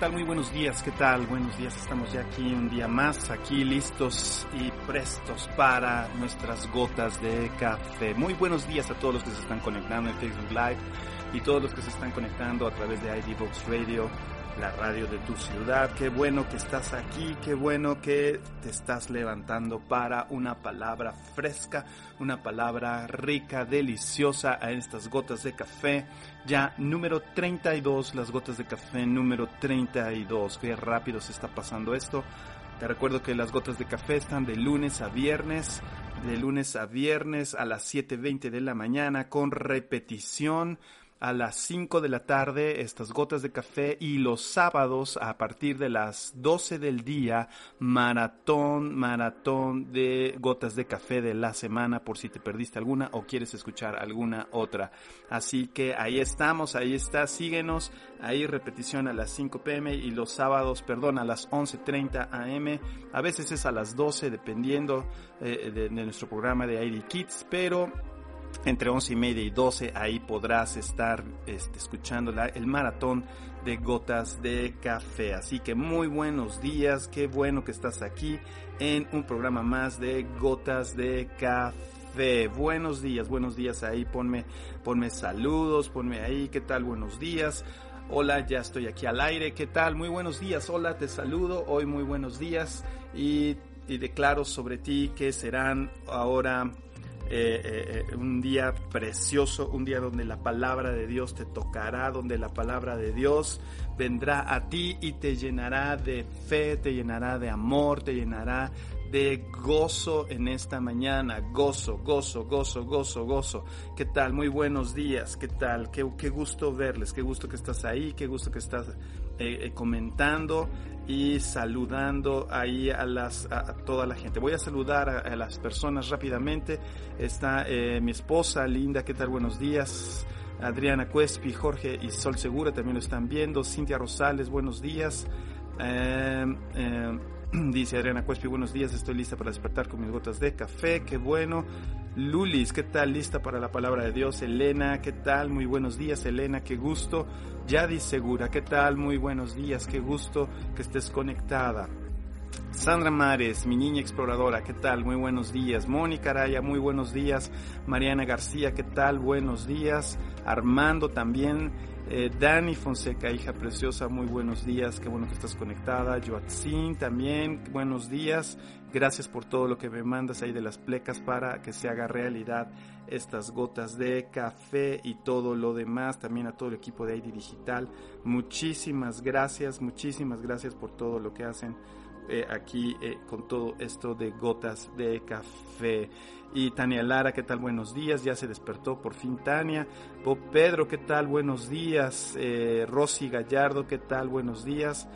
Hola, ¿qué tal? Muy buenos días, ¿qué tal? Buenos días, estamos ya aquí un día más, aquí listos y prestos para nuestras gotas de café. Muy buenos días a todos los que se están conectando en Facebook Live y todos los que se están conectando a través de ID Box Radio la radio de tu ciudad. Qué bueno que estás aquí, qué bueno que te estás levantando para una palabra fresca, una palabra rica, deliciosa a estas gotas de café. Ya número 32, las gotas de café número 32. Qué rápido se está pasando esto. Te recuerdo que las gotas de café están de lunes a viernes, de lunes a viernes a las 7.20 de la mañana con repetición a las 5 de la tarde estas gotas de café y los sábados a partir de las 12 del día maratón, maratón de gotas de café de la semana por si te perdiste alguna o quieres escuchar alguna otra. Así que ahí estamos, ahí está, síguenos, ahí repetición a las 5 pm y los sábados, perdón, a las 11.30 am, a veces es a las 12 dependiendo eh, de, de nuestro programa de ID Kids, pero entre 11 y media y 12 ahí podrás estar este, escuchando el maratón de gotas de café. Así que muy buenos días, qué bueno que estás aquí en un programa más de gotas de café. Buenos días, buenos días ahí, ponme, ponme saludos, ponme ahí, ¿qué tal? Buenos días. Hola, ya estoy aquí al aire, ¿qué tal? Muy buenos días, hola, te saludo, hoy muy buenos días y, y declaro sobre ti que serán ahora eh, eh, eh, un día precioso, un día donde la palabra de Dios te tocará, donde la palabra de Dios vendrá a ti y te llenará de fe, te llenará de amor, te llenará de gozo en esta mañana. Gozo, gozo, gozo, gozo, gozo. ¿Qué tal? Muy buenos días. ¿Qué tal? Qué, qué gusto verles. Qué gusto que estás ahí. Qué gusto que estás comentando y saludando ahí a, las, a, toda la gente. Voy a saludar a, las personas rápidamente. Está eh, mi esposa Linda, ¿qué tal? Buenos días. Adriana Cuespi, Jorge y Sol Segura también lo están viendo. Cintia Rosales, buenos días. Eh, eh, dice Adriana Cuespi, buenos días, estoy lista para despertar con mis gotas de café, qué bueno. Lulis, ¿qué tal? Lista para la palabra de Dios. Elena, ¿qué tal? Muy buenos días, Elena, qué gusto. Yadi Segura, ¿qué tal? Muy buenos días, qué gusto que estés conectada. Sandra Mares, mi niña exploradora, ¿qué tal? Muy buenos días. Mónica Araya, muy buenos días. Mariana García, ¿qué tal? Buenos días. Armando también. Eh, Dani Fonseca, hija preciosa, muy buenos días. Qué bueno que estás conectada. Joatzin también, buenos días. Gracias por todo lo que me mandas ahí de las plecas para que se haga realidad estas gotas de café y todo lo demás. También a todo el equipo de ID Digital. Muchísimas gracias, muchísimas gracias por todo lo que hacen eh, aquí eh, con todo esto de gotas de café. Y Tania Lara, ¿qué tal? Buenos días, ya se despertó por fin Tania. Bob Pedro, ¿qué tal? Buenos días. Eh, Rosy Gallardo, ¿qué tal? Buenos días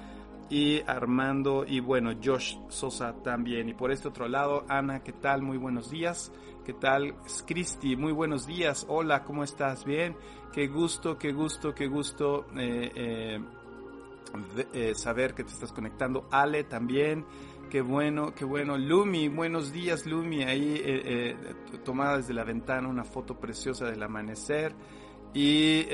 y Armando y bueno, Josh Sosa también. Y por este otro lado, Ana, ¿qué tal? Muy buenos días. ¿Qué tal? Cristi, muy buenos días. Hola, ¿cómo estás? Bien. Qué gusto, qué gusto, qué gusto eh, eh, saber que te estás conectando. Ale también. Qué bueno, qué bueno. Lumi, buenos días Lumi. Ahí tomada desde la ventana una foto preciosa del amanecer. Y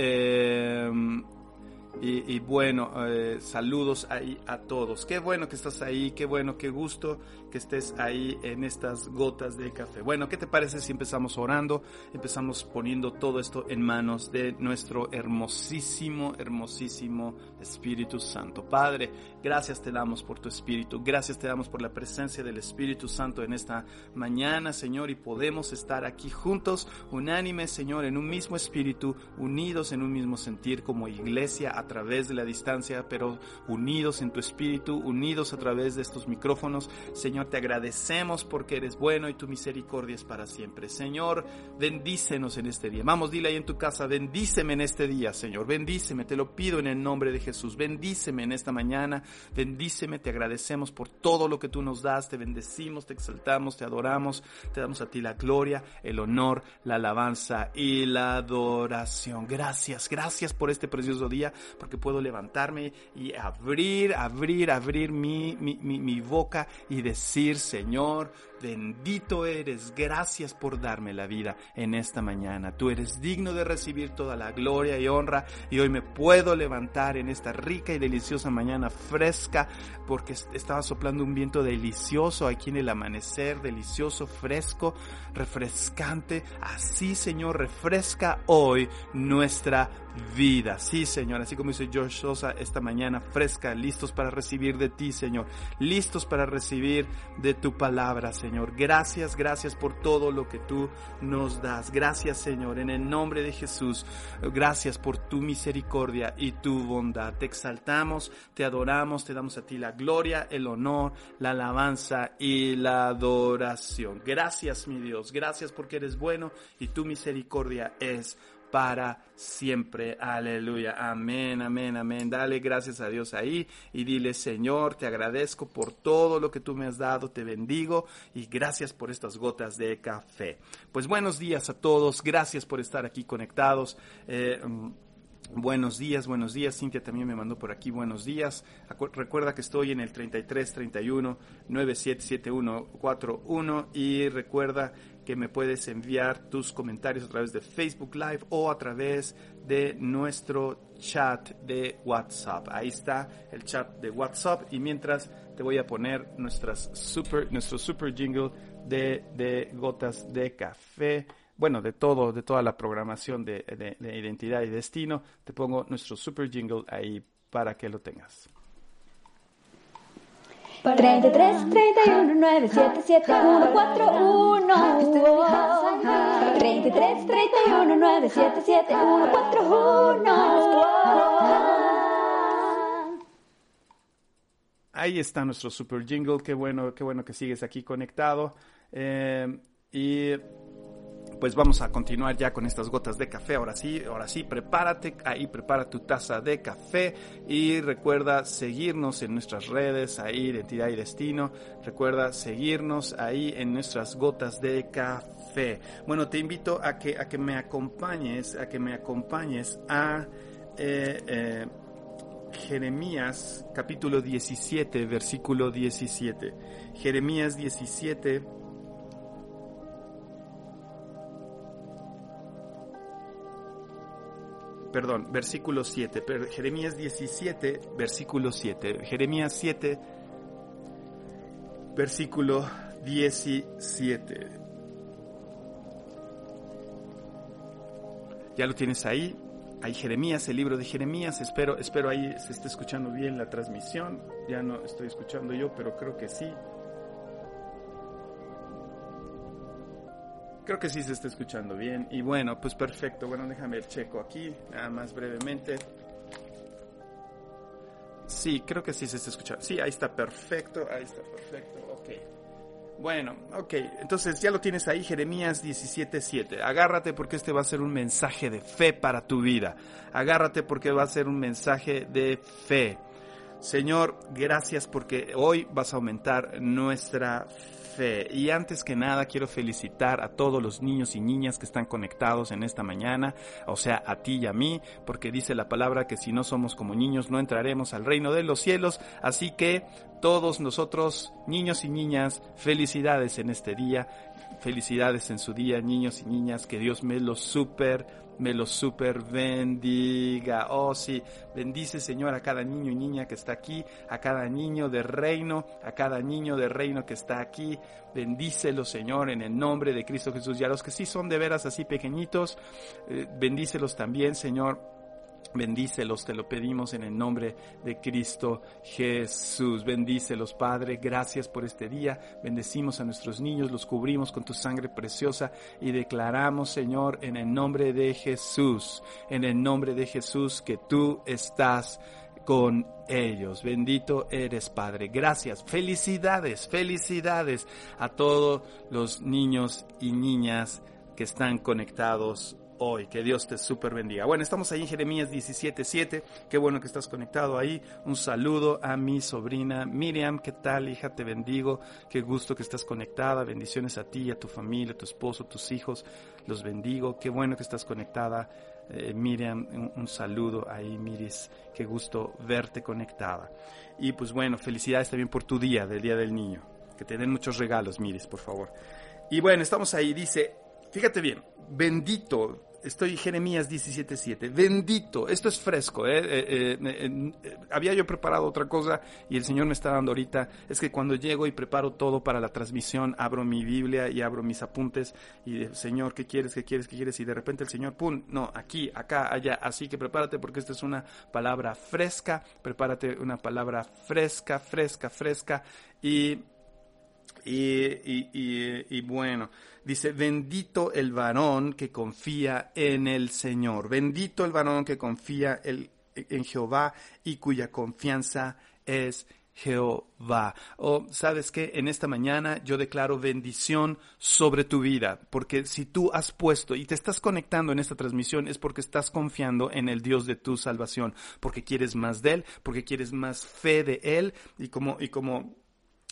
y, bueno, eh, saludos ahí a todos. Qué bueno que estás ahí, qué bueno, qué gusto que estés ahí en estas gotas de café. Bueno, ¿qué te parece si empezamos orando? Empezamos poniendo todo esto en manos de nuestro hermosísimo, hermosísimo Espíritu Santo. Padre, gracias te damos por tu Espíritu, gracias te damos por la presencia del Espíritu Santo en esta mañana, Señor, y podemos estar aquí juntos, unánimes, Señor, en un mismo Espíritu, unidos en un mismo sentir como iglesia a través de la distancia, pero unidos en tu Espíritu, unidos a través de estos micrófonos. Señor, te agradecemos porque eres bueno y tu misericordia es para siempre. Señor, bendícenos en este día. Vamos, dile ahí en tu casa, bendíceme en este día, Señor. Bendíceme, te lo pido en el nombre de. Jesús. Bendíceme en esta mañana, bendíceme, te agradecemos por todo lo que tú nos das, te bendecimos, te exaltamos, te adoramos, te damos a ti la gloria, el honor, la alabanza y la adoración. Gracias, gracias por este precioso día. Porque puedo levantarme y abrir, abrir, abrir mi, mi, mi boca y decir, Señor, Bendito eres, gracias por darme la vida en esta mañana. Tú eres digno de recibir toda la gloria y honra y hoy me puedo levantar en esta rica y deliciosa mañana fresca porque estaba soplando un viento delicioso aquí en el amanecer, delicioso, fresco, refrescante. Así, Señor, refresca hoy nuestra vida. Sí, Señor, así como dice George Sosa esta mañana, fresca, listos para recibir de ti, Señor, listos para recibir de tu palabra, Señor. Gracias, gracias por todo lo que tú nos das. Gracias, Señor, en el nombre de Jesús. Gracias por tu misericordia y tu bondad. Te exaltamos, te adoramos, te damos a ti la gloria, el honor, la alabanza y la adoración. Gracias, mi Dios. Gracias porque eres bueno y tu misericordia es para siempre. Aleluya. Amén, amén, amén. Dale gracias a Dios ahí y dile, Señor, te agradezco por todo lo que tú me has dado, te bendigo y gracias por estas gotas de café. Pues buenos días a todos, gracias por estar aquí conectados. Eh, mm, Buenos días, buenos días. Cintia también me mandó por aquí buenos días. Recuerda que estoy en el 33 31 977141 y recuerda que me puedes enviar tus comentarios a través de Facebook Live o a través de nuestro chat de WhatsApp. Ahí está el chat de WhatsApp y mientras te voy a poner nuestras super, nuestro super jingle de, de gotas de café bueno, de todo, de toda la programación de, de, identidad y destino, te pongo nuestro super jingle ahí para que lo tengas. 33 31 9 7 7 1 4 1 33 31 9 7 7 1 4 1 Ahí está nuestro super jingle, qué bueno, qué bueno que sigues aquí conectado. Eh, y pues vamos a continuar ya con estas gotas de café. Ahora sí, ahora sí, prepárate, ahí prepara tu taza de café y recuerda seguirnos en nuestras redes, ahí Identidad y Destino. Recuerda seguirnos ahí en nuestras gotas de café. Bueno, te invito a que, a que me acompañes, a que me acompañes a eh, eh, Jeremías capítulo 17, versículo 17. Jeremías 17 perdón, versículo 7, Jeremías 17, versículo 7, Jeremías 7, versículo 17. Ya lo tienes ahí, hay Jeremías, el libro de Jeremías, espero, espero ahí se esté escuchando bien la transmisión, ya no estoy escuchando yo, pero creo que sí. Creo que sí se está escuchando bien. Y bueno, pues perfecto. Bueno, déjame el checo aquí, nada más brevemente. Sí, creo que sí se está escuchando. Sí, ahí está perfecto, ahí está perfecto. Ok. Bueno, ok. Entonces ya lo tienes ahí, Jeremías 17:7. Agárrate porque este va a ser un mensaje de fe para tu vida. Agárrate porque va a ser un mensaje de fe. Señor, gracias porque hoy vas a aumentar nuestra fe y antes que nada quiero felicitar a todos los niños y niñas que están conectados en esta mañana, o sea, a ti y a mí, porque dice la palabra que si no somos como niños no entraremos al reino de los cielos. Así que todos nosotros, niños y niñas, felicidades en este día, felicidades en su día, niños y niñas, que Dios me los super me los super bendiga. Oh sí, bendice Señor a cada niño y niña que está aquí, a cada niño de reino, a cada niño de reino que está aquí. Bendícelo Señor en el nombre de Cristo Jesús. Y a los que sí son de veras así pequeñitos, eh, bendícelos también Señor Bendícelos, te lo pedimos en el nombre de Cristo Jesús. Bendícelos, Padre. Gracias por este día. Bendecimos a nuestros niños, los cubrimos con tu sangre preciosa y declaramos, Señor, en el nombre de Jesús, en el nombre de Jesús, que tú estás con ellos. Bendito eres, Padre. Gracias. Felicidades, felicidades a todos los niños y niñas que están conectados hoy. Que Dios te super bendiga. Bueno, estamos ahí en Jeremías 17:7. Qué bueno que estás conectado ahí. Un saludo a mi sobrina Miriam. ¿Qué tal, hija? Te bendigo. Qué gusto que estás conectada. Bendiciones a ti, a tu familia, a tu esposo, a tus hijos. Los bendigo. Qué bueno que estás conectada Eh, Miriam, un, un, saludo ahí, Miris, qué gusto verte conectada. Y pues bueno, felicidades también por tu día, del Día del Niño. Que te den muchos regalos, Miris, por favor. Y bueno, estamos ahí, dice, fíjate bien, bendito Estoy Jeremías 17:7. Bendito, esto es fresco. ¿eh? Eh, eh, había yo preparado otra cosa y el Señor me está dando ahorita. Es que cuando llego y preparo todo para la transmisión, abro mi Biblia y abro mis apuntes y Señor, ¿qué quieres? ¿Qué quieres? ¿Qué quieres? Y de repente el Señor, pum, no, aquí, acá, allá. Así que prepárate porque esta es una palabra fresca. Prepárate una palabra fresca, fresca, fresca. Y, y, y, y bueno. Dice, bendito el varón que confía en el Señor. Bendito el varón que confía en Jehová y cuya confianza es Jehová. O oh, sabes que en esta mañana yo declaro bendición sobre tu vida, porque si tú has puesto y te estás conectando en esta transmisión es porque estás confiando en el Dios de tu salvación, porque quieres más de él, porque quieres más fe de él y como y como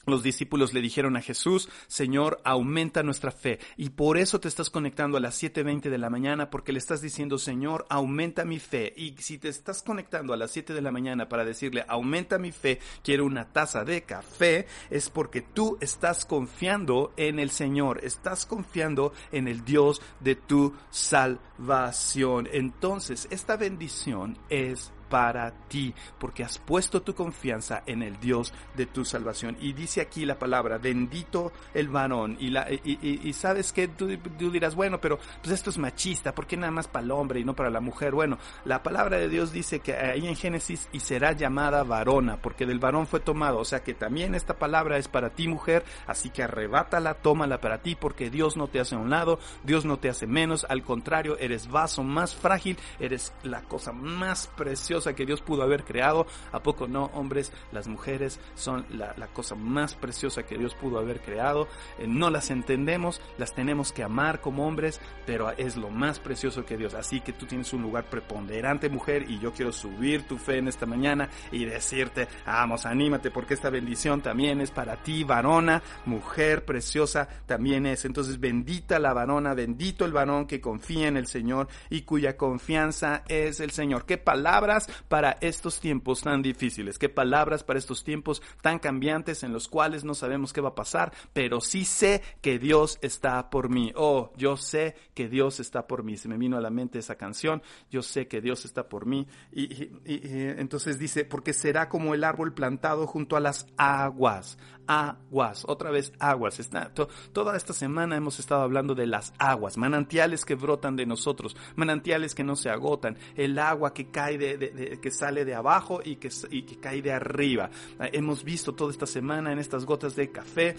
los discípulos le dijeron a Jesús, Señor, aumenta nuestra fe. Y por eso te estás conectando a las 7.20 de la mañana, porque le estás diciendo, Señor, aumenta mi fe. Y si te estás conectando a las 7 de la mañana para decirle, aumenta mi fe, quiero una taza de café, es porque tú estás confiando en el Señor, estás confiando en el Dios de tu salvación. Entonces, esta bendición es para ti, porque has puesto tu confianza en el Dios de tu salvación. Y dice aquí la palabra, bendito el varón. Y, la, y, sabes que tú, dirás, bueno, pero pues esto es machista, ¿por qué nada más para el hombre y no para la mujer? Bueno, la palabra de Dios dice que ahí en Génesis y será llamada varona, porque del varón fue tomado. O sea que también esta palabra es para ti, mujer, así que arrebátala, tómala para ti, porque Dios no te hace a un lado, Dios no te hace menos, al contrario, eres vaso más frágil, eres la cosa más preciosa que Dios pudo haber creado. ¿A poco no, hombres? Las mujeres son la, cosa más preciosa que Dios pudo haber creado. Eh, no las entendemos, las tenemos que amar como hombres, pero es lo más precioso que Dios. Así que tú tienes un lugar preponderante, mujer, y yo quiero subir tu fe en esta mañana y decirte, vamos, anímate, porque esta bendición también es para ti, varona, mujer preciosa, también es. Entonces, bendita la varona, bendito el varón que confía en el Señor y cuya confianza es el Señor. ¿Qué palabras para estos tiempos tan difíciles, qué palabras para estos tiempos tan cambiantes en los cuales no sabemos qué va a pasar, pero sí sé que Dios está por mí. Oh, yo sé que Dios está por mí. Se me vino a la mente esa canción, yo sé que Dios está por mí. Y, entonces dice, porque será como el árbol plantado junto a las aguas, aguas, otra vez aguas. Está, toda esta semana hemos estado hablando de las aguas, manantiales que brotan de nosotros, manantiales que no se agotan, el agua que cae de, que sale de abajo y que, y que cae de arriba. Hemos visto toda esta semana en estas gotas de café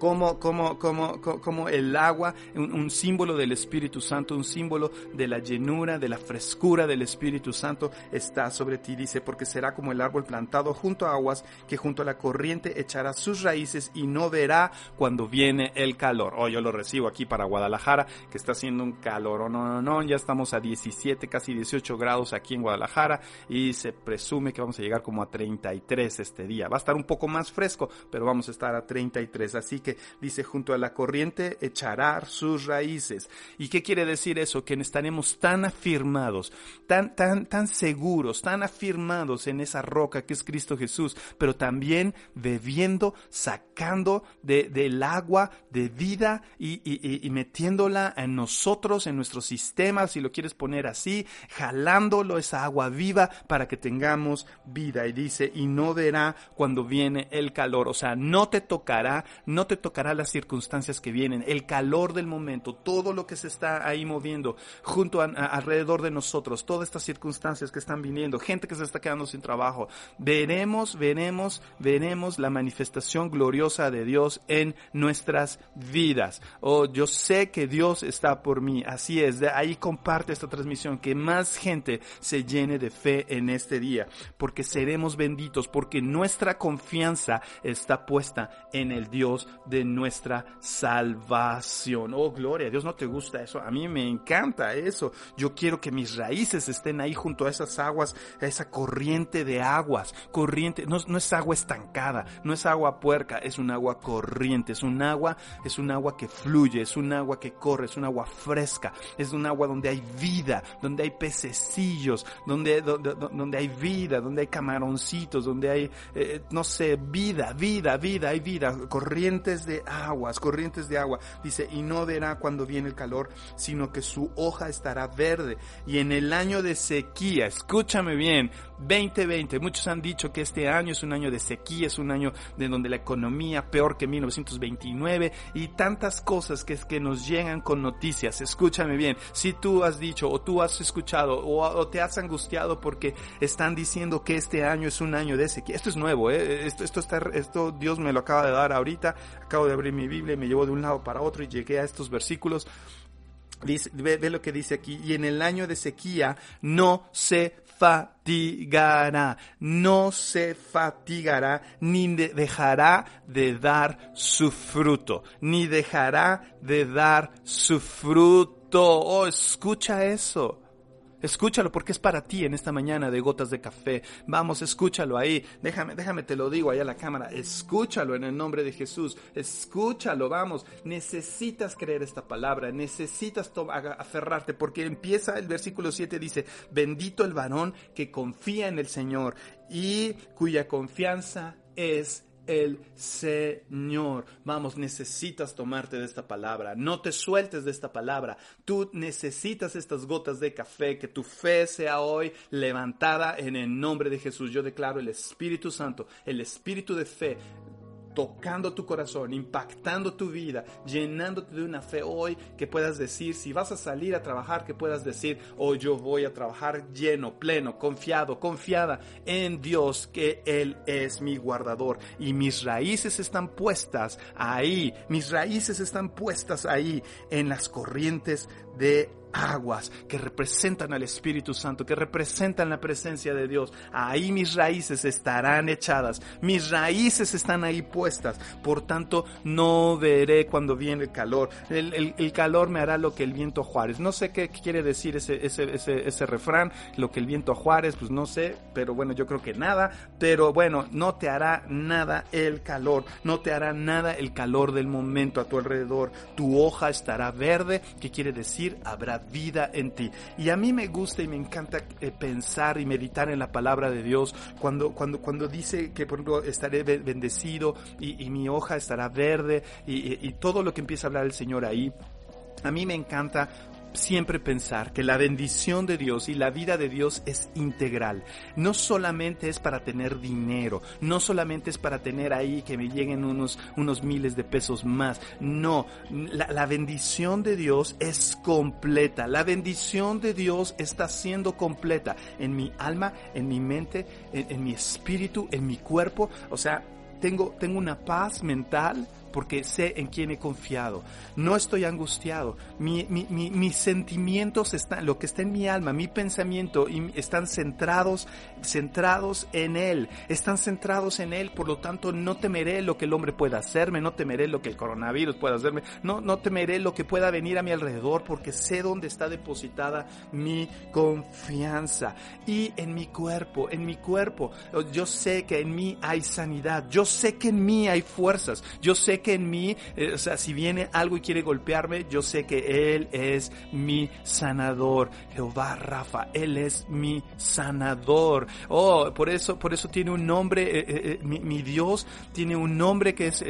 como, como, como, como el agua, un, símbolo del Espíritu Santo, un símbolo de la llenura, de la frescura del Espíritu Santo está sobre ti, dice, porque será como el árbol plantado junto a aguas, que junto a la corriente echará sus raíces y no verá cuando viene el calor. Oh, yo lo recibo aquí para Guadalajara, que está haciendo un calor, oh, no, no, no, ya estamos a 17, casi 18 grados aquí en Guadalajara y se presume que vamos a llegar como a 33 este día. Va a estar un poco más fresco, pero vamos a estar a 33, así que dice, junto a la corriente echará sus raíces. ¿Y qué quiere decir eso? Que estaremos tan afirmados, tan, tan, tan seguros, tan afirmados en esa roca que es Cristo Jesús, pero también bebiendo, sacando del agua de vida y, metiéndola en nosotros, en nuestro sistema, si lo quieres poner así, jalándolo esa agua viva para que tengamos vida. Y dice, y no verá cuando viene el calor, o sea, no te tocará, no te tocará las circunstancias que vienen, el calor del momento, todo lo que se está ahí moviendo junto a, alrededor de nosotros, todas estas circunstancias que están viniendo, gente que se está quedando sin trabajo. Veremos, veremos, veremos la manifestación gloriosa de Dios en nuestras vidas. Oh, yo sé que Dios está por mí. Así es, de ahí comparte esta transmisión, que más gente se llene de fe en este día, porque seremos benditos, porque nuestra confianza está puesta en el Dios de nuestra salvación. Oh, gloria, Dios no te gusta eso. A mí me encanta eso. Yo quiero que mis raíces estén ahí junto a esas aguas, a esa corriente de aguas. Corriente, no, no es agua estancada, no es agua puerca, es un agua corriente, es un agua, es un agua que fluye, es un agua que corre, es un agua fresca, es un agua donde hay vida, donde hay pececillos, donde, donde, donde hay vida, donde hay camaroncitos, donde hay, eh, no sé, vida, vida, vida, hay vida, corrientes de aguas, corrientes de agua. Dice, y no verá cuando viene el calor, sino que su hoja estará verde. Y en el año de sequía, escúchame bien, 2020, muchos han dicho que este año es un año de sequía, es un año de donde la economía peor que 1929 y tantas cosas que es que nos llegan con noticias. Escúchame bien, si tú has dicho o tú has escuchado o, te has angustiado porque están diciendo que este año es un año de sequía. Esto es nuevo, ¿eh? esto, esto está, esto Dios me lo acaba de dar ahorita. Acabo de abrir mi Biblia y me llevó de un lado para otro y llegué a estos versículos. Ve, ve, lo que dice aquí, y en el año de sequía no se fatigará, no se fatigará, ni dejará de dar su fruto, ni dejará de dar su fruto. Oh, escucha eso. Escúchalo porque es para ti en esta mañana de gotas de café. Vamos, escúchalo ahí. Déjame, déjame te lo digo ahí a la cámara. Escúchalo en el nombre de Jesús. Escúchalo, vamos. Necesitas creer esta palabra. Necesitas aferrarte porque empieza el versículo 7 dice, bendito el varón que confía en el Señor y cuya confianza es el Señor. Vamos, necesitas tomarte de esta palabra. No te sueltes de esta palabra. Tú necesitas estas gotas de café. Que tu fe sea hoy levantada en el nombre de Jesús. Yo declaro el Espíritu Santo, el Espíritu de fe tocando tu corazón, impactando tu vida, llenándote de una fe hoy que puedas decir, si vas a salir a trabajar, que puedas decir, hoy yo voy a trabajar lleno, pleno, confiado, confiada en Dios, que Él es mi guardador. Y mis raíces están puestas ahí, mis raíces están puestas ahí en las corrientes de aguas que representan al Espíritu Santo, que representan la presencia de Dios. Ahí mis raíces estarán echadas, mis raíces están ahí puestas, por tanto no veré cuando viene el calor. El, calor me hará lo que el viento Juárez. No sé qué quiere decir ese, ese, ese, ese refrán, lo que el viento Juárez, pues no sé, pero bueno, yo creo que nada, pero bueno, no te hará nada el calor, no te hará nada el calor del momento a tu alrededor. Tu hoja estará verde, que quiere decir habrá vida en ti. Y a mí me gusta y me encanta eh, pensar y meditar en la palabra de Dios cuando, cuando, cuando dice que, por ejemplo, estaré bendecido y, mi hoja estará verde y, y todo lo que empieza a hablar el Señor ahí. A mí me encanta siempre pensar que la bendición de Dios y la vida de Dios es integral. No solamente es para tener dinero, no solamente es para tener ahí que me lleguen unos, unos miles de pesos más. No, la, bendición de Dios es completa. La bendición de Dios está siendo completa en mi alma, en mi mente, en, en mi espíritu, en mi cuerpo. O sea, tengo, tengo una paz mental porque sé en quién he confiado. No estoy angustiado. mis sentimientos están, lo que está en mi alma, mi pensamiento, están centrados, centrados en Él. Están centrados en Él, por lo tanto no temeré lo que el hombre pueda hacerme, no temeré lo que el coronavirus pueda hacerme, no, no temeré lo que pueda venir a mi alrededor, porque sé dónde está depositada mi confianza. Y en mi cuerpo, en mi cuerpo, yo sé que en mí hay sanidad, yo sé que en mí hay fuerzas, yo sé que en mí, eh, o sea, si viene algo y quiere golpearme, yo sé que Él es mi sanador. Jehová Rafa, Él es mi sanador. Oh, por eso, por eso tiene un nombre, eh, eh, mi, Dios tiene un nombre que es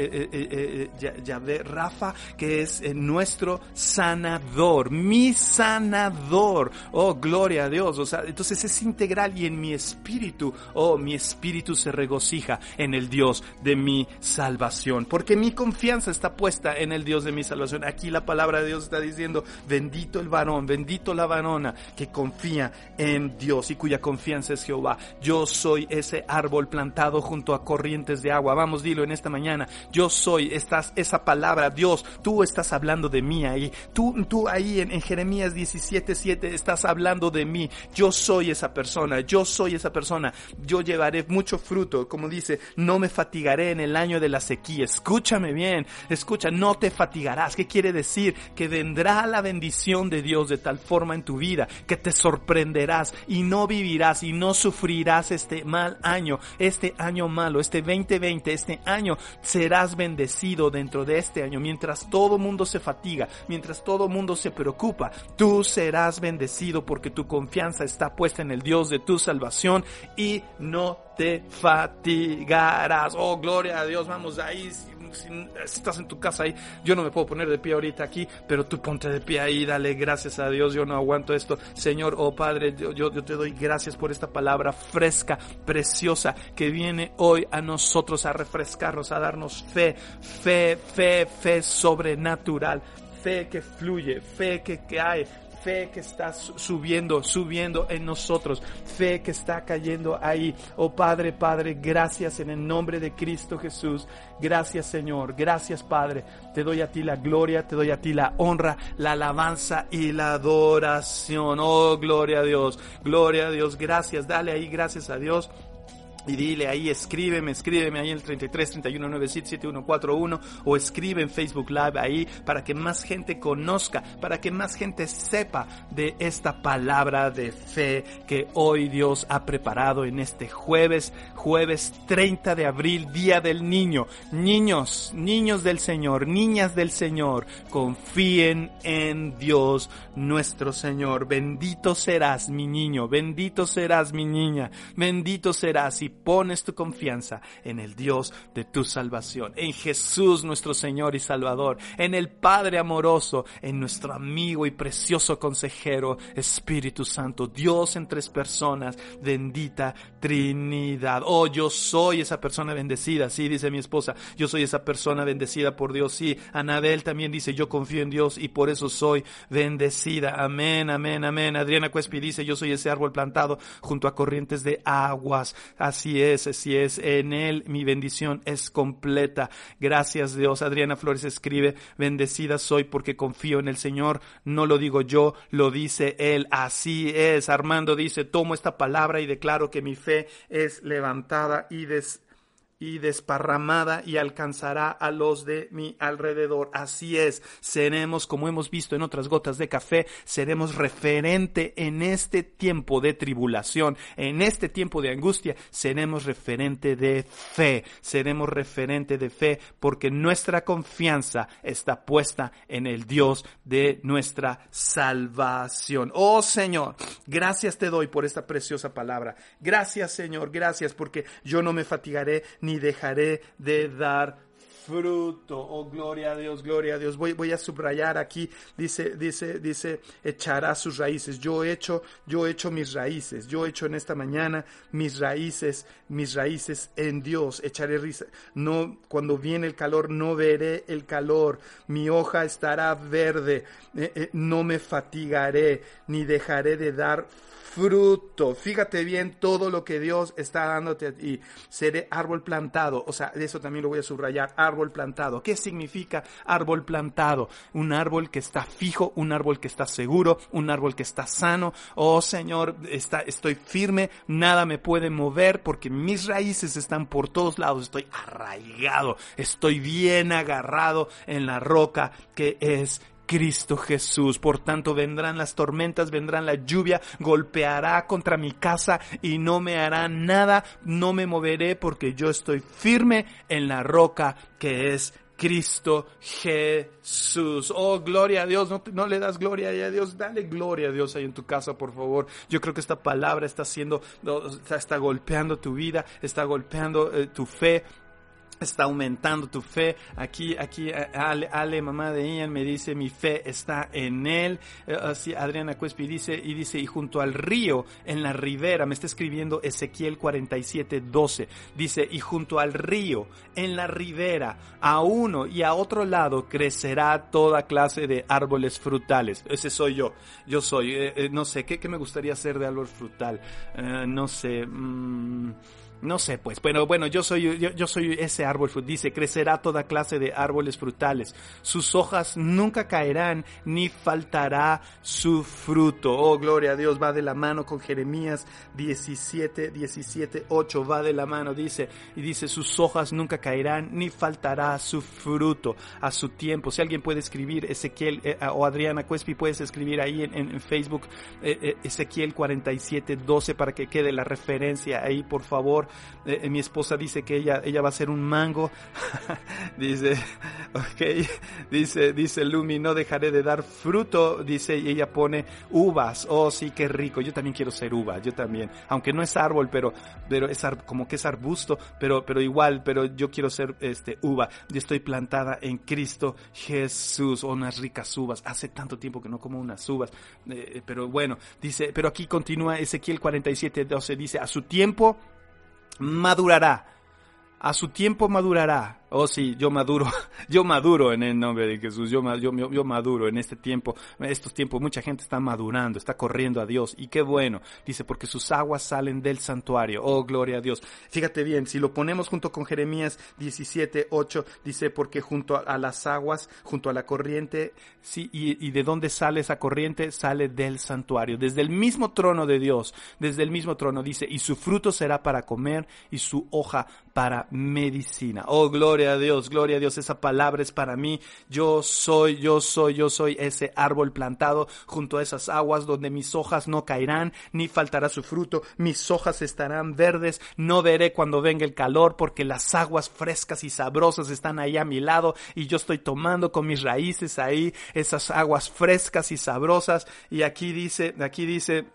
Yahvé Rafa, que es nuestro sanador, mi sanador. Oh, gloria a Dios. O sea, entonces es integral y en mi espíritu, oh, mi espíritu se regocija en el Dios de mi salvación. Porque mi confianza está puesta en el Dios de mi salvación. Aquí la palabra de Dios está diciendo, bendito el varón, bendito la varona que confía en Dios y cuya confianza es Jehová. Yo soy ese árbol plantado junto a corrientes de agua. Vamos, dilo en esta mañana. Yo soy estás, esa palabra. Dios, tú estás hablando de mí ahí. Tú, tú ahí en, en Jeremías 17, 7 estás hablando de mí. Yo soy esa persona. Yo soy esa persona. Yo llevaré mucho fruto. Como dice, no me fatigaré en el año de la sequía. Escúchame bien, escucha, no te fatigarás. ¿Qué quiere decir? Que vendrá la bendición de Dios de tal forma en tu vida que te sorprenderás y no vivirás y no sufrirás este mal año, este año malo, este 2020, este año serás bendecido dentro de este año. Mientras todo mundo se fatiga, mientras todo mundo se preocupa, tú serás bendecido porque tu confianza está puesta en el Dios de tu salvación y no te fatigarás. Oh, gloria a Dios, vamos ahí. Si, estás en tu casa ahí, yo no me puedo poner de pie ahorita aquí, pero tú ponte de pie ahí, dale gracias a Dios, yo no aguanto esto. Señor, oh Padre, yo, yo, te doy gracias por esta palabra fresca, preciosa, que viene hoy a nosotros a refrescarnos, a darnos fe, fe, fe, fe sobrenatural, fe que fluye, fe que cae, fe que está subiendo, subiendo en nosotros, fe que está cayendo ahí. Oh Padre, Padre, gracias en el nombre de Cristo Jesús. Gracias Señor, gracias Padre. Te doy a ti la gloria, te doy a ti la honra, la alabanza y la adoración. Oh, gloria a Dios, gloria a Dios. Gracias, dale ahí gracias a Dios. Y dile ahí, escríbeme, escríbeme ahí en el 33 31 97 7141 o escribe en Facebook Live ahí para que más gente conozca, para que más gente sepa de esta palabra de fe que hoy Dios ha preparado en este jueves, jueves 30 de abril, Día del Niño. Niños, niños del Señor, niñas del Señor, confíen en Dios nuestro Señor. Bendito serás mi niño, bendito serás mi niña, bendito serás y pones tu confianza en el Dios de tu salvación, en Jesús nuestro Señor y Salvador, en el Padre amoroso, en nuestro amigo y precioso consejero Espíritu Santo, Dios en tres personas, bendita Trinidad. Oh, yo soy esa persona bendecida, sí, dice mi esposa, yo soy esa persona bendecida por Dios, sí. Anabel también dice, yo confío en Dios y por eso soy bendecida. Amén, amén, amén. Adriana Cuespi dice, yo soy ese árbol plantado junto a corrientes de aguas. Así es, así es. En Él mi bendición es completa. Gracias Dios. Adriana Flores escribe, bendecida soy porque confío en el Señor. No lo digo yo, lo dice Él. Así es. Armando dice, tomo esta palabra y declaro que mi fe es levantada y des y desparramada y alcanzará a los de mi alrededor. Así es, seremos, como hemos visto en otras gotas de café, seremos referente en este tiempo de tribulación, en este tiempo de angustia, seremos referente de fe, seremos referente de fe porque nuestra confianza está puesta en el Dios de nuestra salvación. Oh Señor, gracias te doy por esta preciosa palabra. Gracias Señor, gracias porque yo no me fatigaré ni dejaré de dar fruto. Oh, gloria a Dios, gloria a Dios. Voy, voy a subrayar aquí, dice, dice, dice, echará sus raíces. Yo he hecho, yo he hecho mis raíces. Yo he hecho en esta mañana mis raíces, mis raíces en Dios. Echaré risa. No, cuando viene el calor, no veré el calor. Mi hoja estará verde. Eh, eh, no me fatigaré, ni dejaré de dar fruto. Fíjate bien todo lo que Dios está dándote a ti. Seré árbol plantado. O sea, eso también lo voy a subrayar. Árbol plantado. ¿Qué significa árbol plantado? Un árbol que está fijo, un árbol que está seguro, un árbol que está sano. Oh Señor, está, estoy firme, nada me puede mover porque mis raíces están por todos lados. Estoy arraigado, estoy bien agarrado en la roca que es Cristo Jesús. Por tanto, vendrán las tormentas, vendrán la lluvia, golpeará contra mi casa y no me hará nada, no me moveré porque yo estoy firme en la roca que es Cristo Jesús. Oh, gloria a Dios. No, no, le das gloria a Dios. Dale gloria a Dios ahí en tu casa, por favor. Yo creo que esta palabra está haciendo, está, golpeando tu vida, está golpeando eh, tu fe está aumentando tu fe. Aquí, aquí, eh, Ale, Ale, mamá de Ian, me dice, mi fe está en él. Eh, así, Adriana Cuespi dice, y dice, y junto al río, en la ribera, me está escribiendo Ezequiel 47, 12. Dice, y junto al río, en la ribera, a uno y a otro lado, crecerá toda clase de árboles frutales. Ese soy yo. Yo soy, eh, no sé, ¿qué, ¿qué, me gustaría hacer de árbol frutal? no sé, mmm, no sé, pues, pero bueno, yo soy, yo, yo soy ese árbol, dice, crecerá toda clase de árboles frutales, sus hojas nunca caerán, ni faltará su fruto. Oh, gloria a Dios, va de la mano con Jeremías 17, 17, 8, va de la mano, dice, y dice, sus hojas nunca caerán, ni faltará su fruto a su tiempo. Si alguien puede escribir, Ezequiel, eh, o Adriana Cuespi, puedes escribir ahí en, Facebook, eh, eh, Ezequiel 47, 12, para que quede la referencia ahí, por favor. Eh, mi esposa dice que ella, ella va a ser un mango. dice, ok, dice, dice Lumi, no dejaré de dar fruto, dice, y ella pone uvas. Oh, sí, qué rico. Yo también quiero ser uva, yo también. Aunque no es árbol, pero, pero es como que es arbusto, pero, pero igual, pero yo quiero ser este uva. Yo estoy plantada en Cristo Jesús. Oh, unas ricas uvas. Hace tanto tiempo que no como unas uvas. Eh, pero bueno, dice, pero aquí continúa Ezequiel 47, 12, dice, a su tiempo madurará. A su tiempo madurará Oh sí, yo maduro, yo maduro en el nombre de Jesús, yo, yo, yo maduro en este tiempo, en estos tiempos mucha gente está madurando, está corriendo a Dios y qué bueno, dice porque sus aguas salen del santuario, oh gloria a Dios. Fíjate bien, si lo ponemos junto con Jeremías 17, 8, dice porque junto a, las aguas, junto a la corriente, sí, y, y de dónde sale esa corriente, sale del santuario, desde el mismo trono de Dios, desde el mismo trono dice, y su fruto será para comer y su hoja para medicina. Oh gloria Gloria a Dios, gloria a Dios, esa palabra es para mí. Yo soy, yo soy, yo soy ese árbol plantado junto a esas aguas donde mis hojas no caerán, ni faltará su fruto, mis hojas estarán verdes, no veré cuando venga el calor porque las aguas frescas y sabrosas están ahí a mi lado y yo estoy tomando con mis raíces ahí esas aguas frescas y sabrosas. Y aquí dice, aquí dice,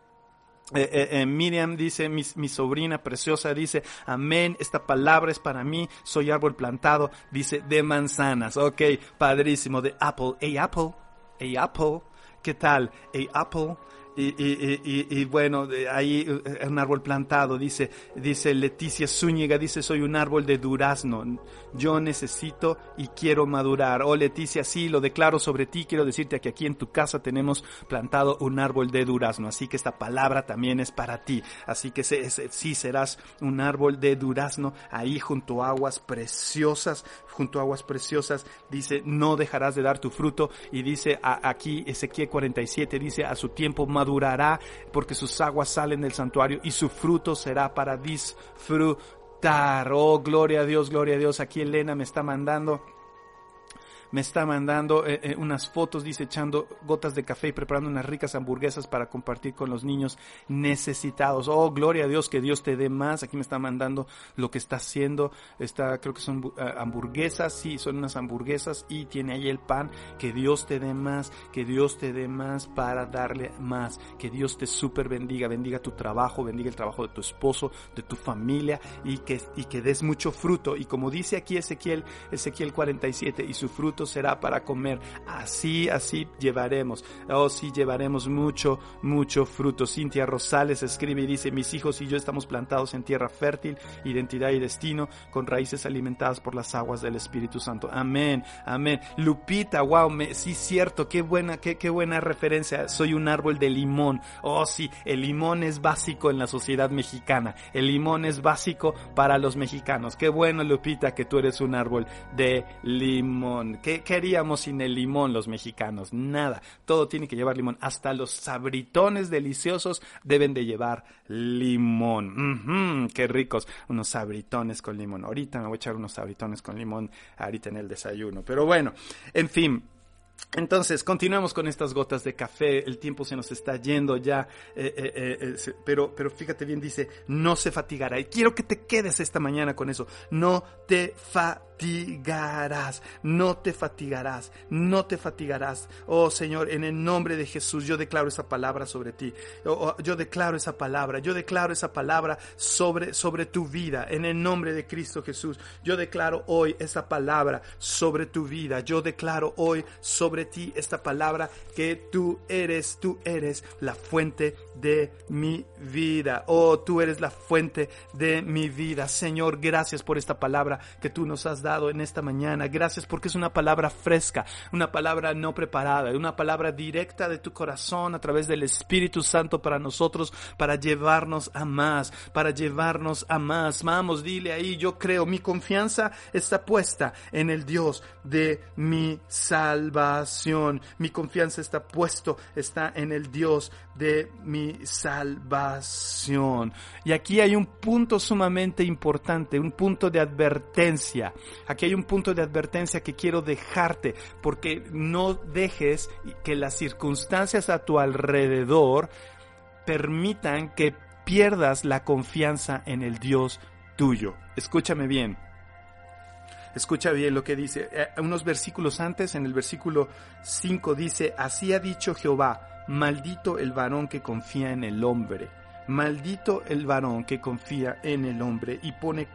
eh, eh, eh, Miriam dice, mi, mi, sobrina preciosa dice, amén, esta palabra es para mí, soy árbol plantado, dice, de manzanas, ok, padrísimo, de apple, hey apple, hey apple, ¿qué tal? Hey apple, y, y, y, y, bueno, ahí eh, un árbol plantado, dice, dice Leticia Zúñiga, dice, soy un árbol de durazno, yo necesito y quiero madurar. Oh Leticia, sí, lo declaro sobre ti, quiero decirte que aquí en tu casa tenemos plantado un árbol de durazno, así que esta palabra también es para ti, así que sí serás un árbol de durazno ahí junto a aguas preciosas, junto a aguas preciosas, dice, no dejarás de dar tu fruto, y dice aquí Ezequiel 47, dice, a su tiempo madurará, porque sus aguas salen del santuario, y su fruto será para disfrutar. Oh, gloria a Dios, gloria a Dios. Aquí Elena me está mandando me está mandando eh, eh, unas fotos, dice, echando gotas de café y preparando unas ricas hamburguesas para compartir con los niños necesitados. Oh, gloria a Dios, que Dios te dé más. Aquí me está mandando lo que está haciendo. Está, creo que son eh, hamburguesas, sí, son unas hamburguesas y tiene ahí el pan. Que Dios te dé más, que Dios te dé más para darle más. Que Dios te super bendiga, bendiga tu trabajo, bendiga el trabajo de tu esposo, de tu familia y que, y que des mucho fruto. Y como dice aquí Ezequiel, Ezequiel 47, y su fruto será para comer. Así, así llevaremos. Oh, sí, llevaremos mucho, mucho fruto. Cintia Rosales escribe y dice, mis hijos y yo estamos plantados en tierra fértil, identidad y destino, con raíces alimentadas por las aguas del Espíritu Santo. Amén, amén. Lupita, wow, me, sí, cierto, qué buena, qué, qué buena referencia. Soy un árbol de limón. Oh, sí, el limón es básico en la sociedad mexicana. El limón es básico para los mexicanos. Qué bueno, Lupita, que tú eres un árbol de limón. ¿Qué, queríamos sin el limón los mexicanos? Nada. Todo tiene que llevar limón. Hasta los sabritones deliciosos deben de llevar limón. qué ricos. Unos sabritones con limón. Ahorita me voy a echar unos sabritones con limón ahorita en el desayuno. Pero bueno, en fin. Entonces, continuamos con estas gotas de café, el tiempo se nos está yendo ya, eh, eh, eh, pero, pero fíjate bien, dice, no se fatigará. Y quiero que te quedes esta mañana con eso, no te fatigará fatigarás, no te fatigarás, no te fatigarás. Oh Señor, en el nombre de Jesús, yo declaro esa palabra sobre ti. Yo declaro esa palabra, yo declaro esa palabra sobre, sobre tu vida, en el nombre de Cristo Jesús. Yo declaro hoy esa palabra sobre tu vida. Yo declaro hoy sobre sobre ti esta palabra que tú eres, tú eres la fuente de mi vida. Oh, tú eres la fuente de mi vida. Señor, gracias por esta palabra que tú nos has dado en esta mañana. Gracias porque es una palabra fresca, una palabra no preparada, una palabra directa de tu corazón a través del Espíritu Santo para nosotros, para llevarnos a más, para llevarnos a más. Vamos, dile ahí, yo creo, mi confianza está puesta en el Dios de mi salvación. Mi confianza está puesto, está en el Dios de mi salvación. Y aquí hay un punto sumamente importante, un punto de advertencia. Aquí hay un punto de advertencia que quiero dejarte, porque no dejes que las circunstancias a tu alrededor permitan que pierdas la confianza en el Dios tuyo. Escúchame bien. Escucha bien lo que dice. Eh, unos versículos antes, en el versículo 5 dice, así ha dicho Jehová, maldito el varón que confía en el hombre Maldito el varón que confía en el hombre y pone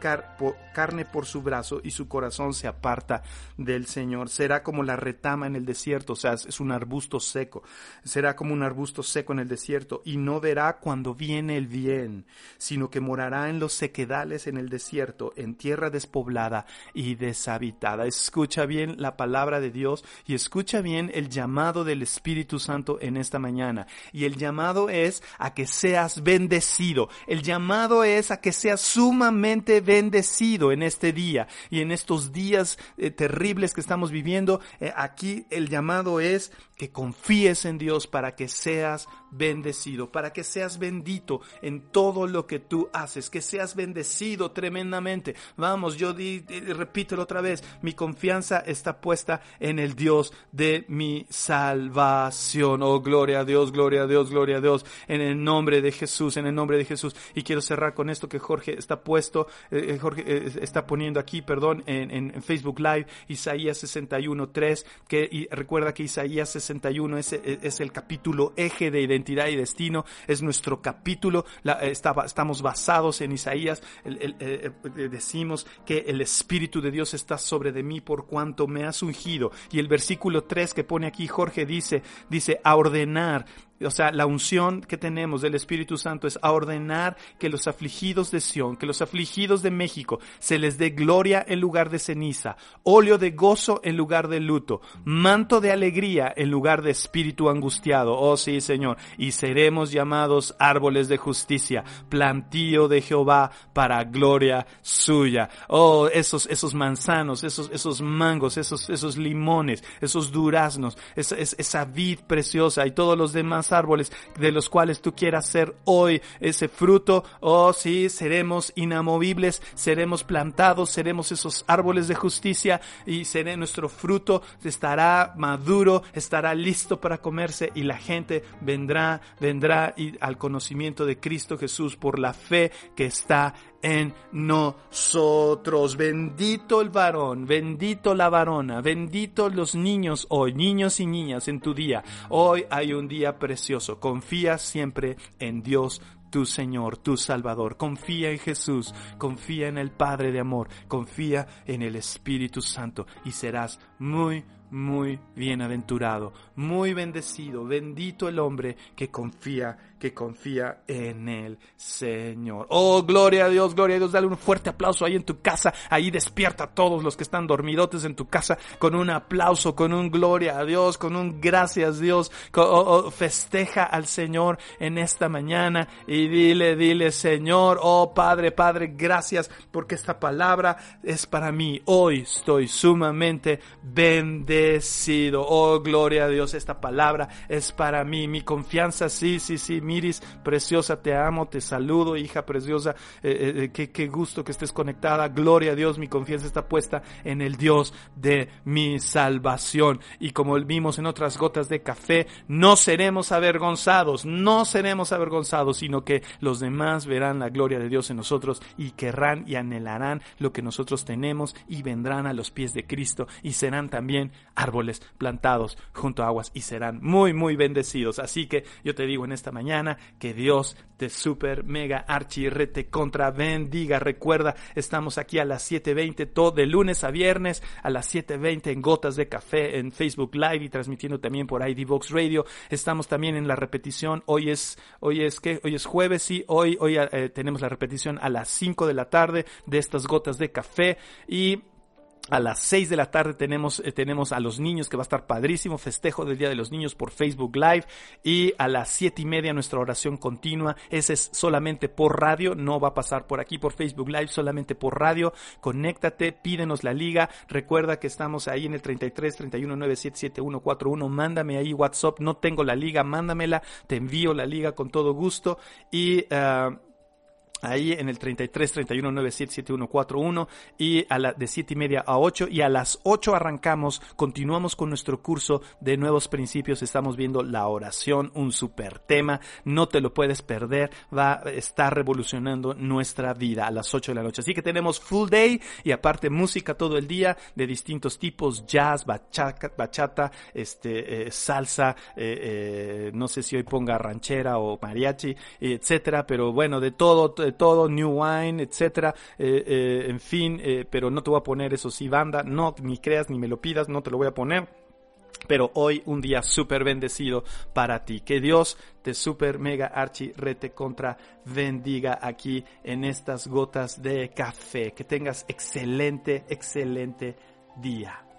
carne por su brazo y su corazón se aparta del Señor. Será como la retama en el desierto, o sea, es un arbusto seco. Será como un arbusto seco en el desierto y no verá cuando viene el bien, sino que morará en los sequedales en el desierto, en tierra despoblada y deshabitada. Escucha bien la palabra de Dios y escucha bien el llamado del Espíritu Santo en esta mañana. Y el llamado es a que seas bendecido bendecido. El llamado es a que seas sumamente bendecido en este día y en estos días eh, terribles que estamos viviendo. Eh, aquí el llamado es que confíes en Dios para que seas bendecido, para que seas bendito en todo lo que tú haces, que seas bendecido tremendamente. Vamos, yo di, repítelo otra vez, mi confianza está puesta en el Dios de mi salvación. Oh, gloria a Dios, gloria a Dios, gloria a Dios, en el nombre de Jesús, en el nombre de Jesús. Y quiero cerrar con esto que Jorge está puesto, eh, eh, Jorge eh, está poniendo aquí, perdón, en, Facebook Live, Isaías 61, 3, que recuerda que Isaías 61 es, es, el capítulo eje de identidad y destino, es nuestro capítulo, la, estamos basados en Isaías, eh, decimos que el Espíritu de Dios está sobre de mí por cuanto me has ungido. Y el versículo 3 que pone aquí Jorge dice, dice, a ordenar o sea, la unción que tenemos del Espíritu Santo es a ordenar que los afligidos de Sión, que los afligidos de México, se les dé gloria en lugar de ceniza, óleo de gozo en lugar de luto, manto de alegría en lugar de espíritu angustiado. Oh sí, Señor. Y seremos llamados árboles de justicia, plantío de Jehová para gloria suya. Oh, esos, esos manzanos, esos, esos mangos, esos, esos limones, esos duraznos, esa, esa vid preciosa y todos los demás árboles de los cuales tú quieras ser hoy ese fruto. Oh, sí, seremos inamovibles, seremos plantados, seremos esos árboles de justicia y seré nuestro fruto estará maduro, estará listo para comerse y la gente vendrá, vendrá al conocimiento de Cristo Jesús por la fe que está en nosotros. Bendito el varón, bendito la varona, bendito los niños hoy, niños y niñas en tu día. Hoy hay un día precioso. Confía siempre en Dios tu Señor, tu Salvador. Confía en Jesús, confía en el Padre de amor, confía en el Espíritu Santo y serás muy, muy bienaventurado, muy bendecido, bendito el hombre que confía que confía en el Señor. Oh, gloria a Dios, gloria a Dios. Dale un fuerte aplauso ahí en tu casa. Ahí despierta a todos los que están dormidotes en tu casa con un aplauso, con un gloria a Dios, con un gracias Dios. Oh, oh, festeja al Señor en esta mañana y dile, dile, Señor, oh Padre, Padre, gracias porque esta palabra es para mí. Hoy estoy sumamente bendecido. Oh, gloria a Dios, esta palabra es para mí. Mi confianza, sí, sí, sí Miris, preciosa, te amo, te saludo, hija preciosa, eh, eh, qué, qué gusto que estés conectada, gloria a Dios, mi confianza está puesta en el Dios de mi salvación. Y como vimos en otras gotas de café, no seremos avergonzados, no seremos avergonzados, sino que los demás verán la gloria de Dios en nosotros y querrán y anhelarán lo que nosotros tenemos y vendrán a los pies de Cristo y serán también árboles plantados junto a aguas y serán muy, muy bendecidos. Así que yo te digo en esta mañana, Que Dios te super mega archi rete contra bendiga. Recuerda, estamos aquí a las 7.20 todo de lunes a viernes a las 7.20 en Gotas de Café en Facebook Live y transmitiendo también por ID Box Radio. Estamos también en la repetición. Hoy es, hoy es que, hoy es jueves, sí, hoy, hoy eh, tenemos la repetición a las 5 de la tarde de estas gotas de café y a las 6 de la tarde tenemos, eh, tenemos a los niños que va a estar padrísimo, festejo del Día de los Niños por Facebook Live. Y a las siete y media nuestra oración continua, ese es solamente por radio, no va a pasar por aquí por Facebook Live, solamente por radio, conéctate, pídenos la liga, recuerda que estamos ahí en el 33 31 977 mándame ahí WhatsApp, no tengo la liga, mándamela, te envío la liga con todo gusto. Y... Uh, ahí en el 33 31 97 7141 y a la de 7 y media a 8 y a las 8 arrancamos, continuamos con nuestro curso de nuevos principios, estamos viendo la oración, un super tema, no te lo puedes perder, va a estar revolucionando nuestra vida a las 8 de la noche. Así que tenemos full day y aparte música todo el día de distintos tipos, jazz, bachata, bachata este, eh, salsa, eh, eh, no sé si hoy ponga ranchera o mariachi, etcétera, pero bueno, de todo todo, New Wine, etcétera, eh, eh, en fin, eh, pero no te voy a poner eso sí, banda, no, ni creas, ni me lo pidas, no te lo voy a poner. Pero hoy un día súper bendecido para ti. Que Dios te super mega archi rete contra bendiga aquí en estas gotas de café. Que tengas excelente, excelente día.